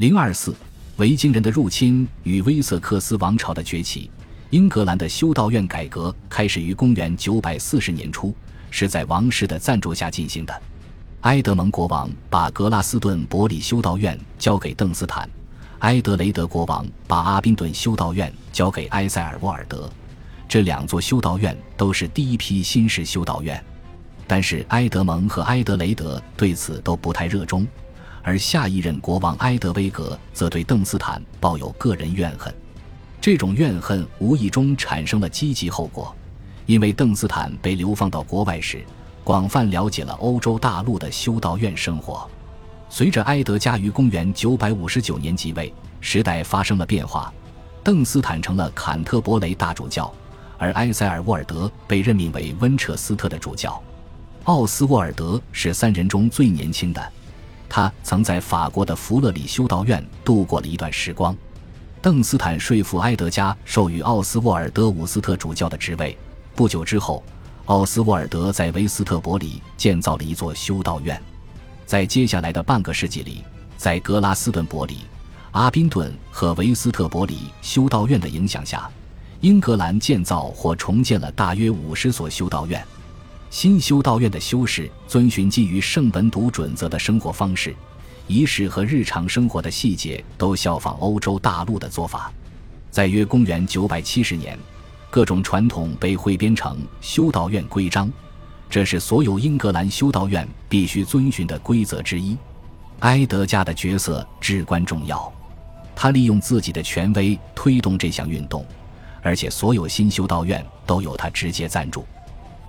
零二四，维京人的入侵与威瑟克斯王朝的崛起。英格兰的修道院改革开始于公元九百四十年初，是在王室的赞助下进行的。埃德蒙国王把格拉斯顿伯里修道院交给邓斯坦，埃德雷德国王把阿宾顿修道院交给埃塞尔沃尔德。这两座修道院都是第一批新式修道院，但是埃德蒙和埃德雷德对此都不太热衷，而下一任国王埃德威格则对邓斯坦抱有个人怨恨。这种怨恨无意中产生了积极后果，因为邓斯坦被流放到国外时，广泛了解了欧洲大陆的修道院生活。随着埃德加于公元959年即位，时代发生了变化，邓斯坦成了坎特伯雷大主教，而埃塞尔沃尔德被任命为温彻斯特的主教。奥斯沃尔德是三人中最年轻的，他曾在法国的弗勒里修道院度过了一段时光。邓斯坦说服埃德加授予奥斯沃尔德伍斯特主教的职位。不久之后，奥斯沃尔德在维斯特伯里建造了一座修道院。在接下来的半个世纪里，在格拉斯顿伯里、阿宾顿和维斯特伯里修道院的影响下，英格兰建造或重建了大约五十所修道院。新修道院的修士遵循基于圣本笃准则的生活方式。仪式和日常生活的细节都效仿欧洲大陆的做法，在约公元970年，各种传统被汇编成修道院规章，这是所有英格兰修道院必须遵循的规则之一。埃德加的角色至关重要，他利用自己的权威推动这项运动，而且所有新修道院都由他直接赞助。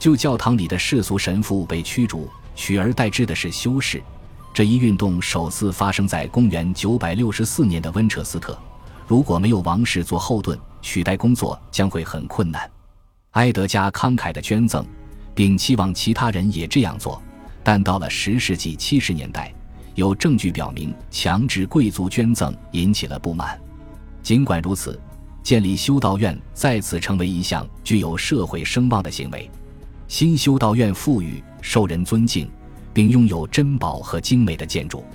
旧教堂里的世俗神父被驱逐，取而代之的是修士。这一运动首次发生在公元964年的温彻斯特。如果没有王室做后盾，取代工作将会很困难。埃德加慷慨的捐赠，并期望其他人也这样做，但到了十世纪七十年代，有证据表明强制贵族捐赠引起了不满。尽管如此，建立修道院再次成为一项具有社会声望的行为。新修道院富裕，受人尊敬。并拥有珍宝和精美的建筑，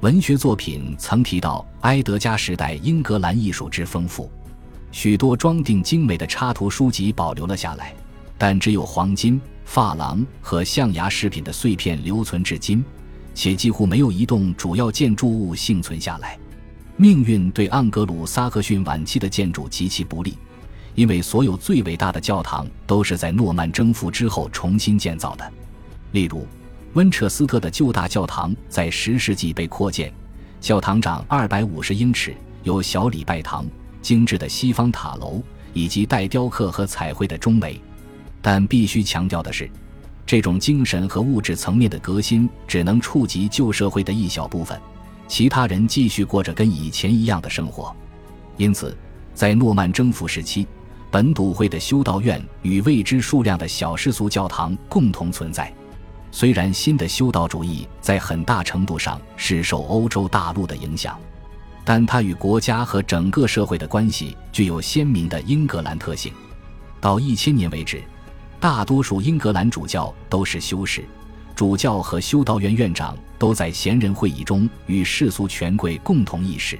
文学作品曾提到埃德加时代英格兰艺术之丰富，许多装订精美的插图书籍保留了下来，但只有黄金、珐琅和象牙饰品的碎片留存至今，且几乎没有一栋主要建筑物幸存下来。命运对盎格鲁撒克逊晚期的建筑极其不利，因为所有最伟大的教堂都是在诺曼征服之后重新建造的，例如。温彻斯特的旧大教堂在十世纪被扩建，教堂长二百五十英尺，有小礼拜堂、精致的西方塔楼以及带雕刻和彩绘的钟美。但必须强调的是，这种精神和物质层面的革新只能触及旧社会的一小部分，其他人继续过着跟以前一样的生活。因此，在诺曼征服时期，本笃会的修道院与未知数量的小世俗教堂共同存在。虽然新的修道主义在很大程度上是受欧洲大陆的影响，但它与国家和整个社会的关系具有鲜明的英格兰特性。到一千年为止，大多数英格兰主教都是修士，主教和修道院院长都在贤人会议中与世俗权贵共同议事。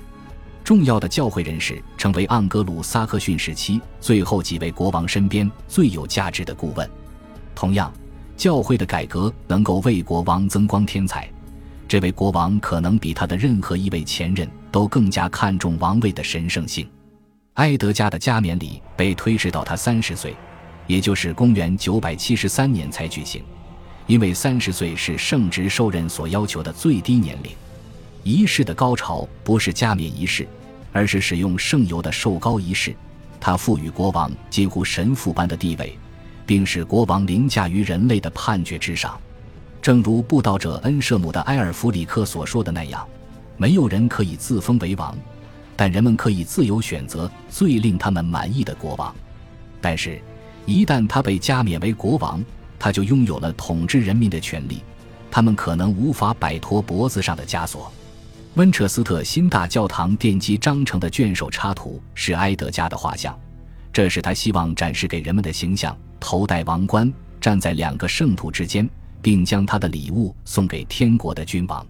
重要的教会人士成为盎格鲁撒克逊时期最后几位国王身边最有价值的顾问。同样。教会的改革能够为国王增光添彩，这位国王可能比他的任何一位前任都更加看重王位的神圣性。埃德加的加冕礼被推迟到他三十岁，也就是公元九百七十三年才举行，因为三十岁是圣职受任所要求的最低年龄。仪式的高潮不是加冕仪式，而是使用圣油的受膏仪式，它赋予国王近乎神父般的地位。并使国王凌驾于人类的判决之上，正如布道者恩舍姆的埃尔弗里克所说的那样：“没有人可以自封为王，但人们可以自由选择最令他们满意的国王。但是，一旦他被加冕为国王，他就拥有了统治人民的权利，他们可能无法摆脱脖子上的枷锁。”温彻斯特新大教堂奠基章程的卷首插图是埃德加的画像，这是他希望展示给人们的形象。头戴王冠，站在两个圣徒之间，并将他的礼物送给天国的君王。